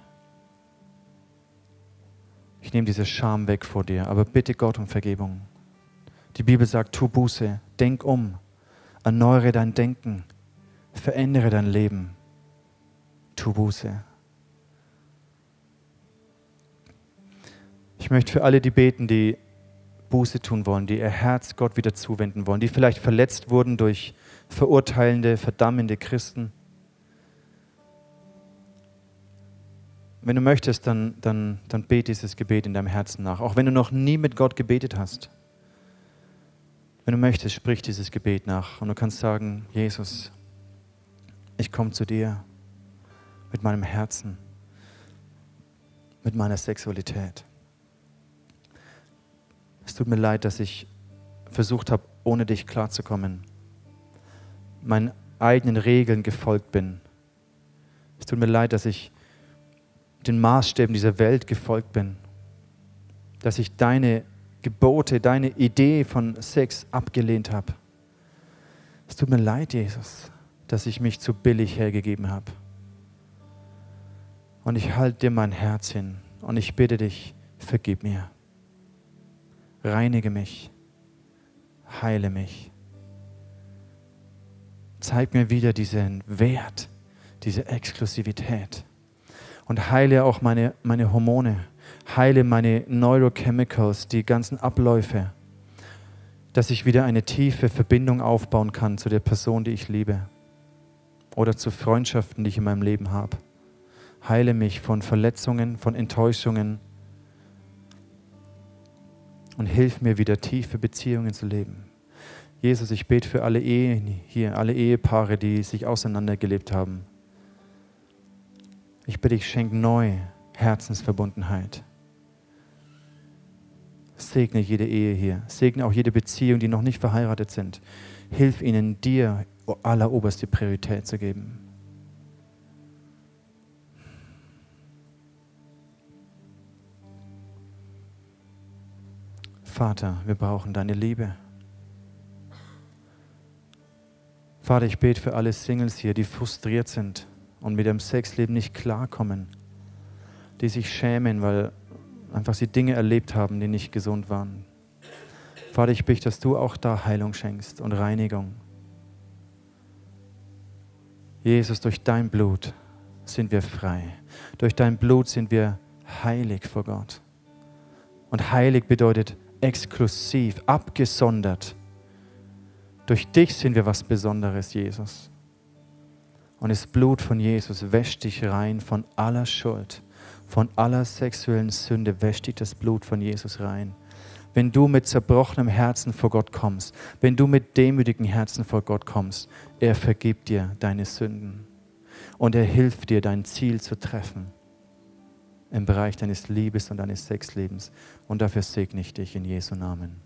Ich nehme diese Scham weg vor dir, aber bitte Gott um Vergebung. Die Bibel sagt, tu Buße, denk um, erneuere dein Denken, verändere dein Leben. Tu Buße. Ich möchte für alle die beten, die Buße tun wollen, die ihr Herz Gott wieder zuwenden wollen, die vielleicht verletzt wurden durch verurteilende, verdammende Christen. Wenn du möchtest, dann, dann, dann bete dieses Gebet in deinem Herzen nach, auch wenn du noch nie mit Gott gebetet hast. Wenn du möchtest, sprich dieses Gebet nach und du kannst sagen, Jesus, ich komme zu dir mit meinem Herzen, mit meiner Sexualität. Es tut mir leid, dass ich versucht habe, ohne dich klarzukommen, meinen eigenen Regeln gefolgt bin. Es tut mir leid, dass ich den Maßstäben dieser Welt gefolgt bin, dass ich deine Gebote, deine Idee von Sex abgelehnt habe. Es tut mir leid, Jesus, dass ich mich zu billig hergegeben habe. Und ich halte dir mein Herz hin und ich bitte dich, vergib mir. Reinige mich. Heile mich. Zeig mir wieder diesen Wert, diese Exklusivität. Und heile auch meine, meine Hormone. Heile meine Neurochemicals, die ganzen Abläufe. Dass ich wieder eine tiefe Verbindung aufbauen kann zu der Person, die ich liebe. Oder zu Freundschaften, die ich in meinem Leben habe. Heile mich von Verletzungen, von Enttäuschungen, und hilf mir wieder tiefe Beziehungen zu leben. Jesus, ich bete für alle Ehen hier, alle Ehepaare, die sich auseinandergelebt haben. Ich bitte dich, schenk neu Herzensverbundenheit. Segne jede Ehe hier. Segne auch jede Beziehung, die noch nicht verheiratet sind. Hilf ihnen, dir alleroberste Priorität zu geben. Vater, wir brauchen deine Liebe. Vater, ich bete für alle Singles hier, die frustriert sind und mit ihrem Sexleben nicht klarkommen, die sich schämen, weil einfach sie Dinge erlebt haben, die nicht gesund waren. Vater, ich bitte, dass du auch da Heilung schenkst und Reinigung. Jesus, durch dein Blut sind wir frei. Durch dein Blut sind wir heilig vor Gott. Und heilig bedeutet exklusiv, abgesondert. Durch dich sind wir was Besonderes, Jesus. Und das Blut von Jesus wäscht dich rein von aller Schuld, von aller sexuellen Sünde, wäscht dich das Blut von Jesus rein. Wenn du mit zerbrochenem Herzen vor Gott kommst, wenn du mit demütigem Herzen vor Gott kommst, er vergibt dir deine Sünden und er hilft dir, dein Ziel zu treffen im Bereich deines Liebes und deines Sexlebens. Und dafür segne ich dich in Jesu Namen.